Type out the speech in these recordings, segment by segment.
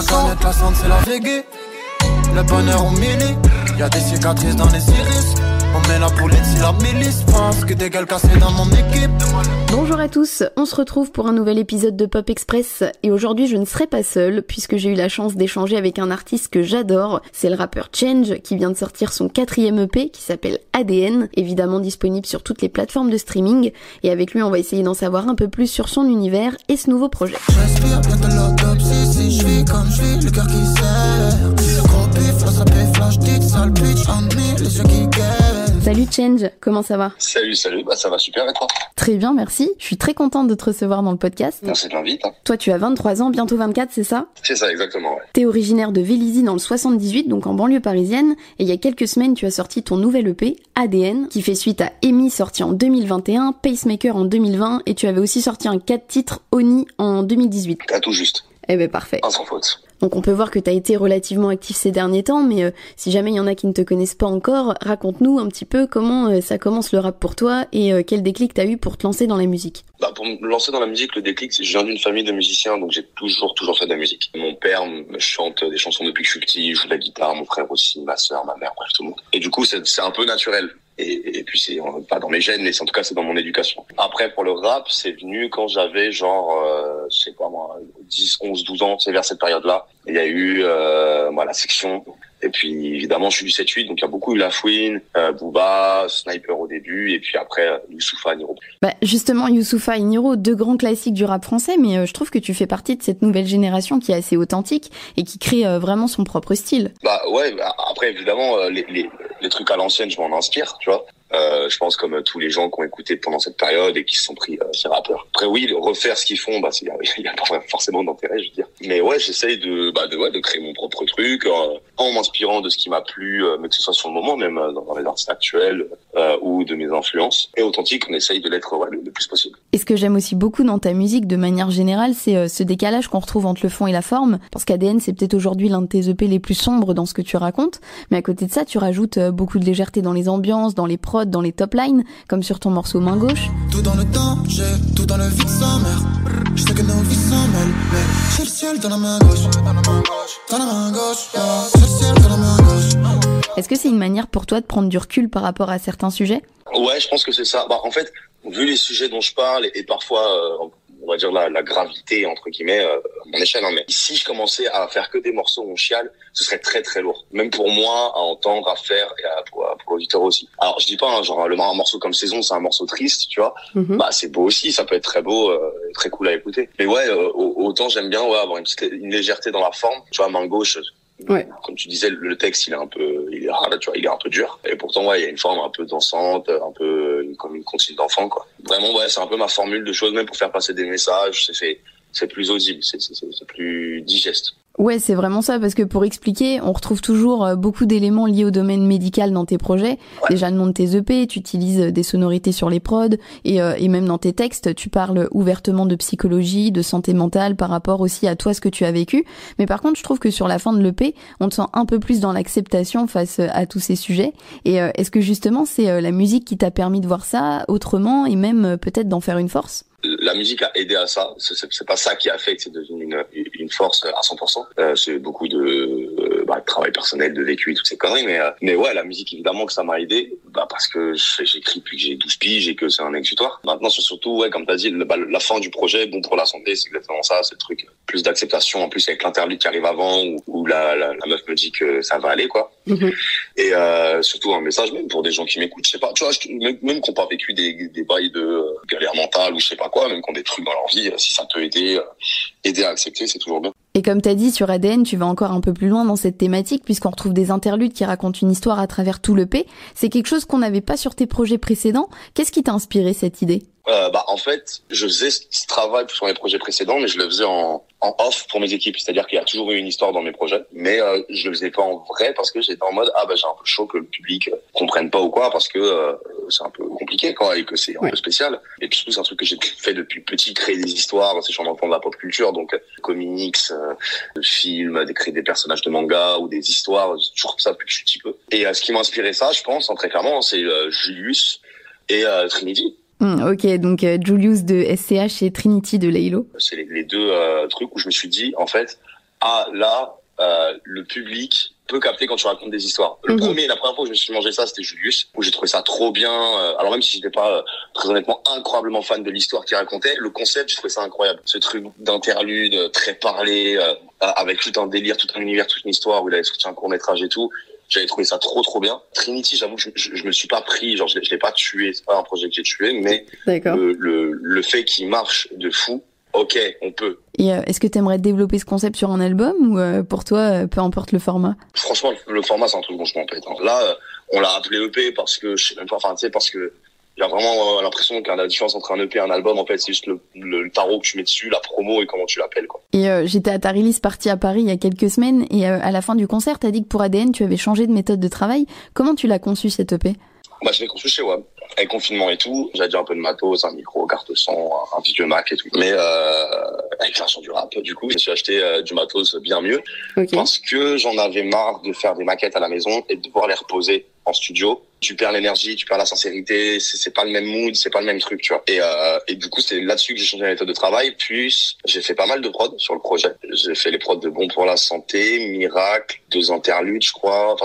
La canette, la santé, c'est la végue. Le bonheur au milli. Y a des cicatrices dans les iris. On met la police si la milice pense que des gueules cassées dans mon équipe. Bonjour à tous, on se retrouve pour un nouvel épisode de Pop Express et aujourd'hui je ne serai pas seule puisque j'ai eu la chance d'échanger avec un artiste que j'adore, c'est le rappeur Change qui vient de sortir son quatrième EP qui s'appelle ADN, évidemment disponible sur toutes les plateformes de streaming et avec lui on va essayer d'en savoir un peu plus sur son univers et ce nouveau projet. Comme je vis, le cœur qui serre. Gros pif, fait flash, dit sale bitch, en les yeux qui guettent. Salut Change, comment ça va? Salut, salut, bah ça va super et toi? Très bien, merci. Je suis très contente de te recevoir dans le podcast. Merci de l'invite. Hein. Toi tu as 23 ans, bientôt 24, c'est ça? C'est ça, exactement, ouais. T'es originaire de Vélizy dans le 78, donc en banlieue parisienne, et il y a quelques semaines tu as sorti ton nouvel EP, ADN, qui fait suite à Amy sorti en 2021, Pacemaker en 2020, et tu avais aussi sorti un 4 titres Oni en 2018. T'as tout juste, Eh ben parfait. sans faute. Donc on peut voir que tu as été relativement actif ces derniers temps, mais euh, si jamais il y en a qui ne te connaissent pas encore, raconte-nous un petit peu comment euh, ça commence le rap pour toi et euh, quel déclic t'as eu pour te lancer dans la musique. Bah, pour me lancer dans la musique, le déclic, c'est que je viens d'une famille de musiciens, donc j'ai toujours, toujours fait de la musique. Mon père me chante des chansons depuis que je suis petit, il joue de la guitare, mon frère aussi, ma sœur, ma mère, bref, tout le monde. Et du coup, c'est c'est un peu naturel. Et, puis c'est pas dans mes gènes, mais en tout cas c'est dans mon éducation. Après pour le rap, c'est venu quand j'avais genre, euh, je sais pas moi, 10, 11, 12 ans, c'est vers cette période-là. Il y a eu euh, moi, la section. Et puis évidemment, je suis du 7-8, donc il y a beaucoup eu La Fouine, euh, Booba, Sniper au début, et puis après euh, Youssoufa, Niro. Bah justement, Youssoufa et Niro, deux grands classiques du rap français, mais euh, je trouve que tu fais partie de cette nouvelle génération qui est assez authentique et qui crée euh, vraiment son propre style. Bah ouais, bah, après évidemment euh, les, les, les trucs à l'ancienne, je m'en inspire, tu vois. Euh, je pense comme tous les gens qui ont écouté pendant cette période et qui se sont pris euh, ces rappeurs. Après oui, refaire ce qu'ils font, bah il y a, pas forcément d'intérêt, je veux dire. Mais ouais, j'essaye de bah de ouais de créer mon propre truc euh, en m'inspirant de ce qui m'a plu, euh, mais que ce soit sur le moment, même euh, dans, dans les artistes actuels euh, ou de mes influences. Et authentique, on essaye de l'être ouais, le, le plus possible. Et ce que j'aime aussi beaucoup dans ta musique de manière générale, c'est euh, ce décalage qu'on retrouve entre le fond et la forme, parce qu'ADN c'est peut-être aujourd'hui l'un de tes EP les plus sombres dans ce que tu racontes, mais à côté de ça, tu rajoutes euh, beaucoup de légèreté dans les ambiances, dans les prods, dans les top lines, comme sur ton morceau Main gauche. Tout dans le danger, tout dans le vide sans mère. Je sais que nos vies mêlent, mais j'ai le ciel dans la main gauche. Dans la main gauche, yeah. j'ai le ciel dans la main gauche. Est-ce que c'est une manière pour toi de prendre du recul par rapport à certains sujets? Ouais, je pense que c'est ça. Bah, en fait, vu les sujets dont je parle et, parfois, euh, on va dire la, la gravité entre guillemets, euh, à mon échelle. Hein, mais si je commençais à faire que des morceaux où on chiale, ce serait très très lourd. Même pour moi à entendre, à faire et à, pour, pour l'auditeur aussi. Alors je dis pas, hein, genre le un morceau comme Saison, c'est un morceau triste, tu vois. Mhm. Bah c'est beau aussi, ça peut être très beau, euh, très cool à écouter. Mais ouais, euh, au- autant j'aime bien ouais, avoir une, petite, une légèreté dans la forme. Tu vois, main gauche. Ouais. Comme tu disais, le texte il est un peu, il est rare, tu vois, il est un peu dur. Et pourtant ouais, il y a une forme un peu dansante, un peu comme une comptine d'enfant quoi. Vraiment ouais, c'est un peu ma formule de choses, même pour faire passer des messages, c'est c'est c'est plus audible, c'est plus digeste. Ouais, c'est vraiment ça, parce que pour expliquer, on retrouve toujours euh, beaucoup d'éléments liés au domaine médical dans tes projets. Déjà le nom de tes EP, tu utilises euh, des sonorités sur les prods, et, euh, et même dans tes textes, tu parles ouvertement de psychologie, de santé mentale par rapport aussi à toi, ce que tu as vécu. Mais par contre, je trouve que sur la fin de l'EP, on te sent un peu plus dans l'acceptation face à tous ces sujets. Et euh, est-ce que justement, c'est euh, la musique qui t'a permis de voir ça autrement, et même peut-être d'en faire une force? La musique a aidé à ça. C'est pas ça qui a fait que c'est devenu une, force à 100%. Euh, c'est beaucoup de, euh, bah, de travail personnel, de vécu et toutes ces conneries. Mais, euh, mais ouais, la musique, évidemment que ça m'a aidé. Bah, parce que j'écris depuis que j'ai 12 piges et que c'est un exutoire. Maintenant, c'est surtout, ouais, comme t'as dit, le- bah, la fin du projet, bon pour la santé, c'est exactement ça. C'est le truc. Plus d'acceptation. En plus, avec l'interlude qui arrive avant où, la, meuf me dit que ça va aller, quoi. Et euh, surtout un message même pour des gens qui m'écoutent, je sais pas, tu vois, même, même qui n'ont pas vécu des, des bails de euh, galère mentale ou je sais pas quoi, même qui ont des trucs dans leur vie, euh, si ça peut aider, euh, aider à accepter, c'est toujours bien. Et comme t'as dit sur ADN, tu vas encore un peu plus loin dans cette thématique puisqu'on retrouve des interludes qui racontent une histoire à travers tout le P. C'est quelque chose qu'on n'avait pas sur tes projets précédents. Qu'est-ce qui t'a inspiré cette idée? Euh, bah en fait, je faisais ce travail sur mes projets précédents, mais je le faisais en, en off pour mes équipes. C'est-à-dire qu'il y a toujours eu une histoire dans mes projets, mais euh, je le faisais pas en vrai parce que j'étais en mode ah bah j'ai un peu chaud que le public comprenne pas ou quoi parce que euh, c'est un peu compliqué quoi et que c'est un peu spécial. Et puis surtout c'est un truc que j'ai fait depuis petit, créer des histoires, c'est dans la pop culture donc comics, euh, films, d'écrire des personnages de manga ou des histoires, toujours ça depuis que je suis petit peu. Et euh, ce qui m'a inspiré ça, je pense, hein, très clairement, c'est euh, Julius et euh, Trinity. Hmm, Ok, donc euh, Julius de SCH et Trinity de Laylo. c'est les, les deux euh, trucs où je me suis dit en fait ah là, euh, le public peut capter quand tu racontes des histoires. Le Mhm. premier, la première fois que je me suis mangé ça, c'était Julius, où j'ai trouvé ça trop bien. euh, alors même si j'étais pas euh, très honnêtement incroyablement fan de l'histoire qu'il racontait, le concept, je trouvais ça incroyable. Ce truc d'interlude euh, très parlé, euh, avec tout un délire, tout un univers, toute une histoire où il avait sorti un court métrage et tout. J'avais trouvé ça trop trop bien. Trinity, j'avoue, que je, je, je me suis pas pris, genre je, l'ai- je l'ai pas tué, c'est pas un projet que j'ai tué, mais le, le, le fait qu'il marche de fou, ok, on peut. Et euh, est-ce que tu aimerais développer ce concept sur un album ou euh, pour toi, euh, peu importe le format? Franchement, le, le format, c'est un truc dont je m'en pète. hein. Là, euh, on l'a appelé EP parce que, je sais même pas, enfin, tu sais, parce que il y a vraiment euh, l'impression que la différence entre un EP et un album, en fait, c'est juste le, le, le tarot que tu mets dessus, la promo et comment tu l'appelles, quoi. Et euh, j'étais à ta release partie à Paris il y a quelques semaines et euh, à la fin du concert, t'as dit que pour ADN, tu avais changé de méthode de travail. Comment tu l'as conçu cette EP Bah, je l'ai construit chez WAM. Avec confinement et tout, j'avais déjà un peu de matos, un micro, carte son, un, vieux Mac et tout. Mais euh, avec l'instant du rap, du coup, je me suis acheté euh, du matos bien mieux. parce que j'en avais marre de faire des maquettes à la maison et de devoir les reposer en studio. Tu perds l'énergie, tu perds la sincérité, c'est pas le même mood, c'est pas le même truc, tu vois. Et, euh, et du coup, c'est là-dessus que j'ai changé la méthode de travail. Puis, j'ai fait pas mal de prod sur le projet. J'ai fait les prods de Bon pour la santé, Miracle, deux interludes, je crois. Enfin,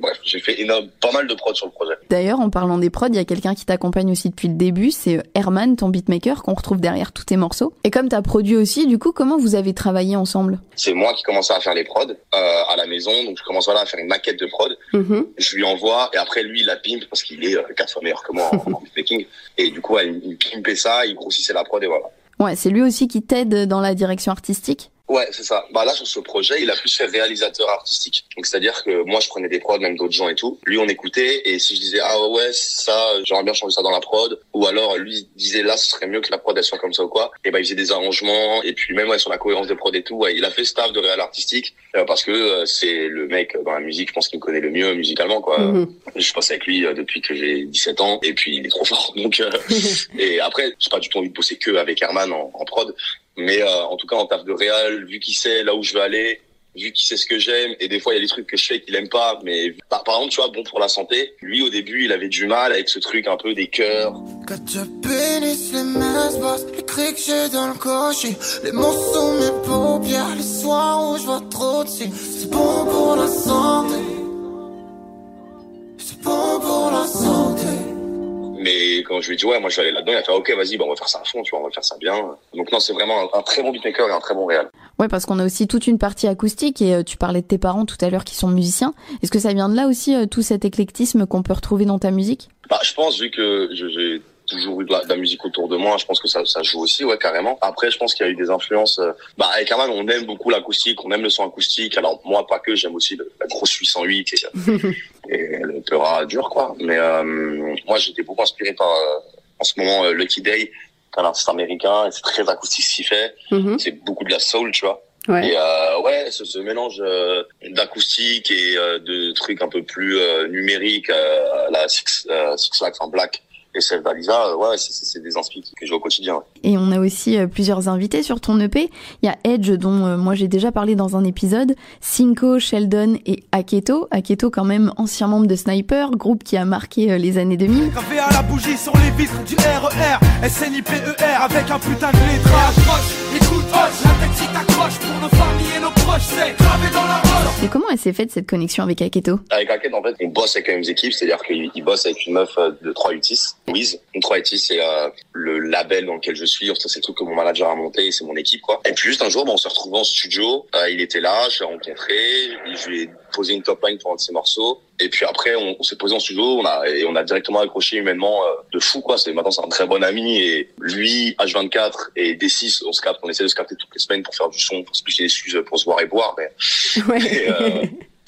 bref, j'ai fait énorme, pas mal de prod sur le projet. D'ailleurs, en parlant des prods, il y a quelqu'un qui t'accompagne aussi depuis le début, c'est Herman, ton beatmaker, qu'on retrouve derrière tous tes morceaux. Et comme t'as produit aussi, du coup, comment vous avez travaillé ensemble? C'est moi qui commençais à faire les prods euh, à la maison, donc je commence voilà, à faire une maquette de prod. je lui envoie et après lui il la pimpe parce qu'il est euh, quatre fois meilleur que moi en, en beatmaking et du coup il, il pimpait ça il grossissait la prod et voilà. Ouais, c'est lui aussi qui t'aide dans la direction artistique? Ouais c'est ça. Bah là sur ce projet il a plus fait réalisateur artistique. Donc c'est à dire que moi je prenais des prods même d'autres gens et tout. Lui on écoutait et si je disais ah ouais ça j'aimerais bien changer ça dans la prod ou alors lui disait là ce serait mieux que la prod elle soit comme ça ou quoi et ben il faisait des arrangements et puis même ouais, sur la cohérence de prod et tout ouais, il a fait staff de réal artistique euh, parce que euh, c'est le mec euh, dans la musique je pense qu'il me connaît le mieux musicalement quoi. Je passe avec lui euh, depuis que j'ai 17 ans et puis il est trop fort donc euh, et après j'ai pas du tout envie de bosser que avec Herman en, en prod mais euh, en tout cas en taf de réal vu qu'il sait là où je veux aller vu qu'il sait ce que j'aime et des fois il y a des trucs que je fais qu'il aime pas mais par, par exemple tu vois bon pour la santé lui au début il avait du mal avec ce truc un peu des cœurs. Mais quand je lui ai dit ouais moi je vais aller là-dedans il a fait ok vas-y bah, on va faire ça à fond tu vois on va faire ça bien donc non c'est vraiment un, un très bon beatmaker et un très bon réal Ouais, parce qu'on a aussi toute une partie acoustique et euh, tu parlais de tes parents tout à l'heure qui sont musiciens. Est-ce que ça vient de là aussi, euh, tout cet éclectisme qu'on peut retrouver dans ta musique? Bah, je pense, vu que j'ai toujours eu de la, de la musique autour de moi, je pense que ça, ça joue aussi, ouais, carrément. Après, je pense qu'il y a eu des influences. euh, bah, avec Herman, on aime beaucoup l'acoustique, on aime le son acoustique. Alors, moi, pas que, j'aime aussi le- la grosse 808 et, et le Peura dur, quoi. Mais euh, moi, j'étais beaucoup inspiré par, euh, en ce moment, euh, Lucky Day, un artiste américain, et c'est très acoustique ce qu'il fait. C'est beaucoup de la soul, tu vois. Ouais. Et euh, ouais, ce, ce mélange euh, d'acoustique et euh, de trucs un peu plus euh, numériques, euh, la Six, euh, Six Flags en Black et celle d'Alisa, euh, ouais, c'est- c'est c'est des inspirations que j'ai au quotidien. ouais. Et on a aussi euh, plusieurs invités sur ton EP. Il y a Edge, dont euh, moi j'ai déjà parlé dans un épisode, Cinco, Sheldon et Aketo. Aketo, quand même ancien membre de Sniper, groupe qui a marqué euh, les années 2000. Gravé à la bougie sur les vitres du RER SNIPER E avec un putain de lettrage Approche, écoute, hoche, la tête si t'accroches Pour nos familles et nos proches, c'est gravé dans la roche Et comment elle s'est faite cette connexion avec Aketo? Avec Hackett, en fait, on bosse avec les mêmes équipes, c'est-à-dire qu'il il bosse avec une meuf euh, de 3UTIS, Louise. Donc 3UTIS, c'est euh, le label dans lequel je suis. Enfin, c'est le truc que mon manager a monté, c'est mon équipe, quoi. Et puis juste un jour, bah, on s'est retrouvés en studio. Euh, il était là, je l'ai rencontré, je lui ai posé une top line pour un de ses morceaux. Et puis après, on, on s'est posé en studio, on a et on a directement accroché humainement euh, de fou, quoi. C'est maintenant c'est un très bon ami et lui, H24 et D6, on se capte, on essaie de se capter toutes les semaines pour faire du son, pour se piquer des excuses, pour se voir et boire, mais et, euh,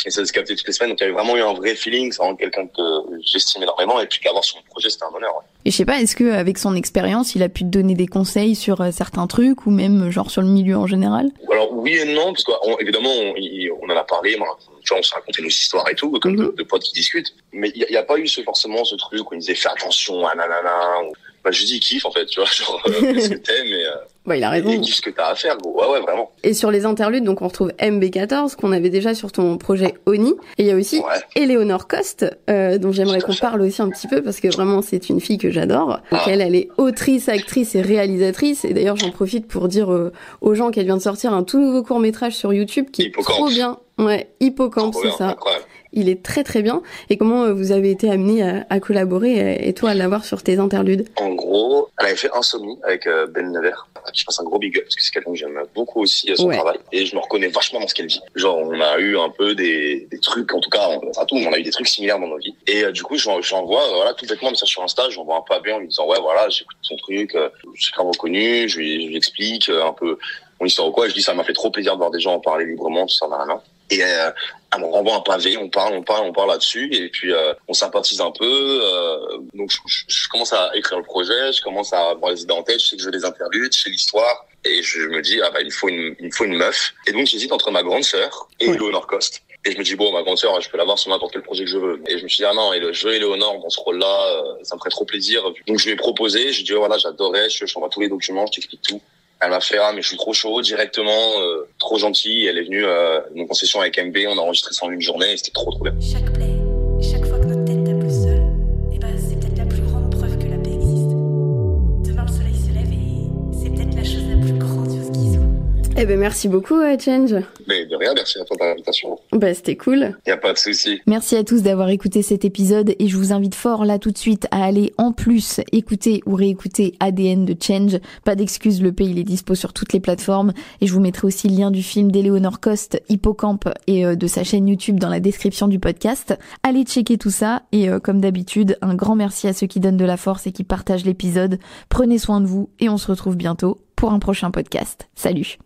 essayer de se capter toutes les semaines. Donc il y avait vraiment eu un vrai feeling, c'est vraiment quelqu'un que j'estime énormément et puis d'avoir son projet, c'était un honneur. ouais. Et je sais pas, est-ce que avec son expérience, il a pu te donner des conseils sur euh, certains trucs ou même genre sur le milieu en général? Alors oui et non, parce qu'évidemment on, il- on en a parlé, moi, tu vois, on s'est raconté nos histoires et tout, comme Mhm. de, de potes qui discutent. Mais il n'y a, pas eu ce, forcément ce truc où il disait fais attention, ah nanana. Ou... Bah, je dis kiffe en fait, tu vois, genre euh, qu'est-ce que t'aimes et, euh, Bah, il a raison. Et kiffe ce que t'as à faire, gros. Ouais, ouais, vraiment. Et sur les interludes, donc on retrouve MB14 qu'on avait déjà sur ton projet Oni. Et il y a aussi Ouais. Eleonore Coste, euh, dont j'aimerais qu'on parle aussi un petit peu parce que vraiment c'est une fille que j'adore. Ah. elle, elle est autrice, actrice et réalisatrice. Et d'ailleurs j'en profite pour dire euh, aux gens qu'elle vient de sortir un tout nouveau court métrage sur YouTube qui est trop bien. Ouais, Hippocampe, c'est ça. incroyable. Il est très très bien. Et comment euh, vous avez été amené à, à collaborer euh, et toi à l'avoir sur tes interludes? En gros, elle avait fait Insomnie avec euh, Ben Never, à qui je passe un gros big up, parce que c'est quelqu'un que j'aime beaucoup aussi à son Ouais. travail, et je me reconnais vachement dans ce qu'elle dit. Genre, on a eu un peu des, des trucs, en tout cas, on, pas tout, mais on a eu des trucs similaires dans nos vies. Et euh, du coup, j'en- j'envoie, voilà, tout bêtement, mais ça sur Insta, j'envoie un peu à Ben en lui disant, ouais, voilà, j'écoute son truc, euh, je suis grave reconnu, je lui, je lui explique euh, un peu mon histoire ou quoi, je dis, ça m'a fait trop plaisir de voir des gens en parler librement, tout ça, nanana. Et euh, elle me renvoie un pavé, on parle, on parle, on parle là-dessus, et puis euh, on sympathise un peu. euh, donc je, je- je commence à écrire le projet, je commence à avoir les idées en tête, je sais que je veux des interludes, je sais l'histoire, et je me dis ah bah il me faut une, il me faut une meuf. Et donc j'hésite entre ma grande sœur et Ouais. Eleonore Coste. Et je me dis bon ma grande sœur, je peux l'avoir sur n'importe quel projet que je veux. Et je me suis dit ah non, et le jeu dans ce rôle-là, euh, ça me ferait trop plaisir. Donc je lui ai proposé, j'ai dit oh, voilà j'adorais, je je t'envoie tous les documents, je t'explique tout. Elle m'a fait ah mais je suis trop chaud directement, euh, trop gentil. Elle est venue euh, une concession avec MB, on a enregistré ça en une journée, c'était trop trop bien. Eh ben merci beaucoup euh, Change. Mais de rien, merci à toi pour l'invitation. Bah c'était cool. Y a pas de souci. Merci à tous d'avoir écouté cet épisode et je vous invite fort là tout de suite à aller en plus écouter ou réécouter ADN de Change. Pas d'excuses, le pays il est dispo sur toutes les plateformes et je vous mettrai aussi le lien du film d'Eleonore Coste, Hippocampe et euh, de sa chaîne YouTube dans la description du podcast. Allez checker tout ça et euh, comme d'habitude, un grand merci à ceux qui donnent de la force et qui partagent l'épisode. Prenez soin de vous et on se retrouve bientôt pour un prochain podcast. Salut